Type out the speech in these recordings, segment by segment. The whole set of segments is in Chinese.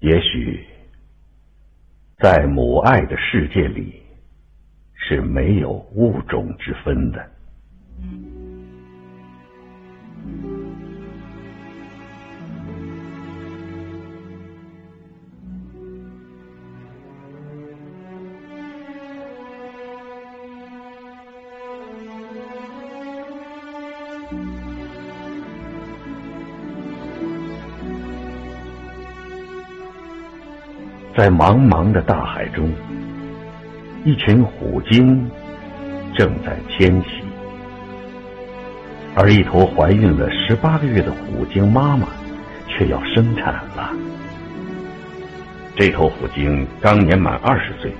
也许，在母爱的世界里，是没有物种之分的。在茫茫的大海中，一群虎鲸正在迁徙，而一头怀孕了十八个月的虎鲸妈妈却要生产了。这头虎鲸刚年满二十岁，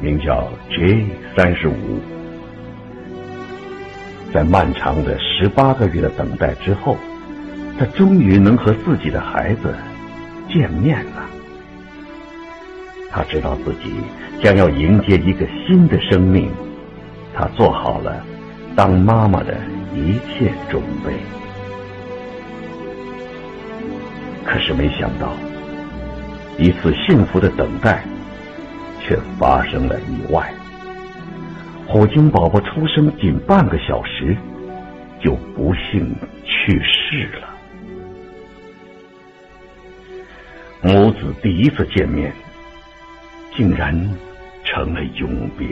名叫 J 三十五。在漫长的十八个月的等待之后，它终于能和自己的孩子见面了。他知道自己将要迎接一个新的生命，他做好了当妈妈的一切准备。可是没想到，一次幸福的等待却发生了意外。虎鲸宝宝出生仅半个小时，就不幸去世了。母子第一次见面。竟然成了永别，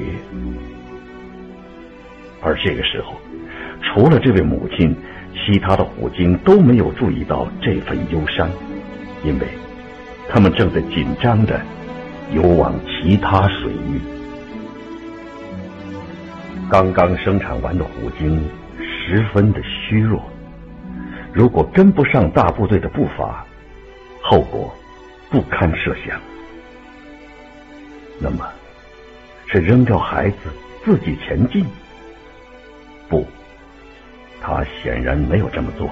而这个时候，除了这位母亲，其他的虎鲸都没有注意到这份忧伤，因为他们正在紧张的游往其他水域。刚刚生产完的虎鲸十分的虚弱，如果跟不上大部队的步伐，后果不堪设想。那么，是扔掉孩子自己前进？不，他显然没有这么做。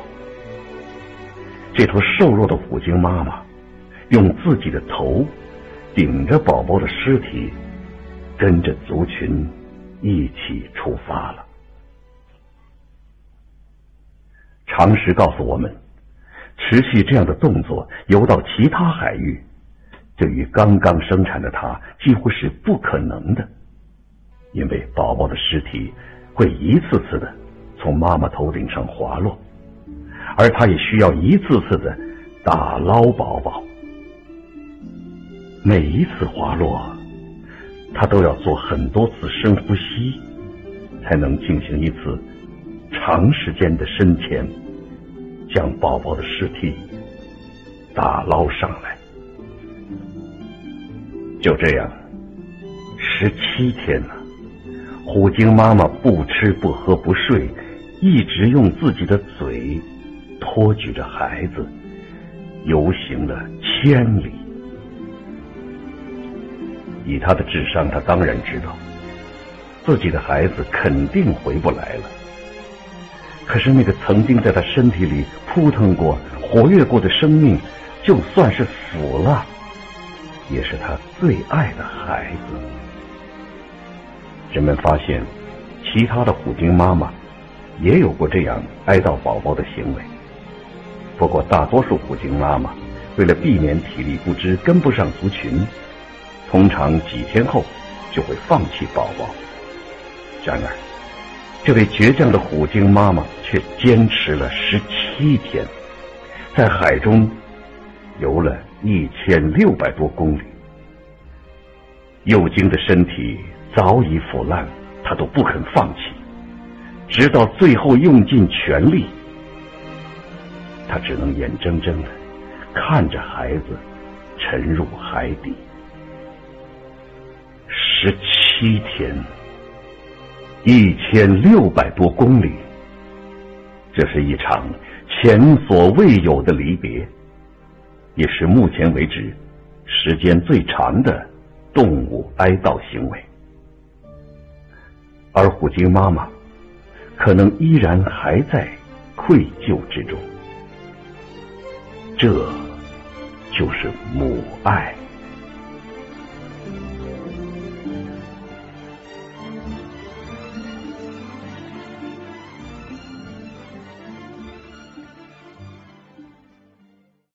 这头瘦弱的虎鲸妈妈用自己的头顶着宝宝的尸体，跟着族群一起出发了。常识告诉我们，持续这样的动作游到其他海域。对于刚刚生产的他，几乎是不可能的，因为宝宝的尸体会一次次的从妈妈头顶上滑落，而他也需要一次次的打捞宝宝。每一次滑落，他都要做很多次深呼吸，才能进行一次长时间的深潜，将宝宝的尸体打捞上来。就这样，十七天了，虎鲸妈妈不吃不喝不睡，一直用自己的嘴托举着孩子，游行了千里。以他的智商，他当然知道自己的孩子肯定回不来了。可是那个曾经在他身体里扑腾过、活跃过的生命，就算是死了。也是他最爱的孩子。人们发现，其他的虎鲸妈妈也有过这样哀悼宝宝的行为。不过，大多数虎鲸妈妈为了避免体力不支跟不上族群，通常几天后就会放弃宝宝。然而，这位倔强的虎鲸妈妈却坚持了十七天，在海中游了。一千六百多公里，幼鲸的身体早已腐烂，他都不肯放弃，直到最后用尽全力，他只能眼睁睁的看着孩子沉入海底。十七天，一千六百多公里，这是一场前所未有的离别。也是目前为止时间最长的动物哀悼行为，而虎鲸妈妈可能依然还在愧疚之中，这就是母爱。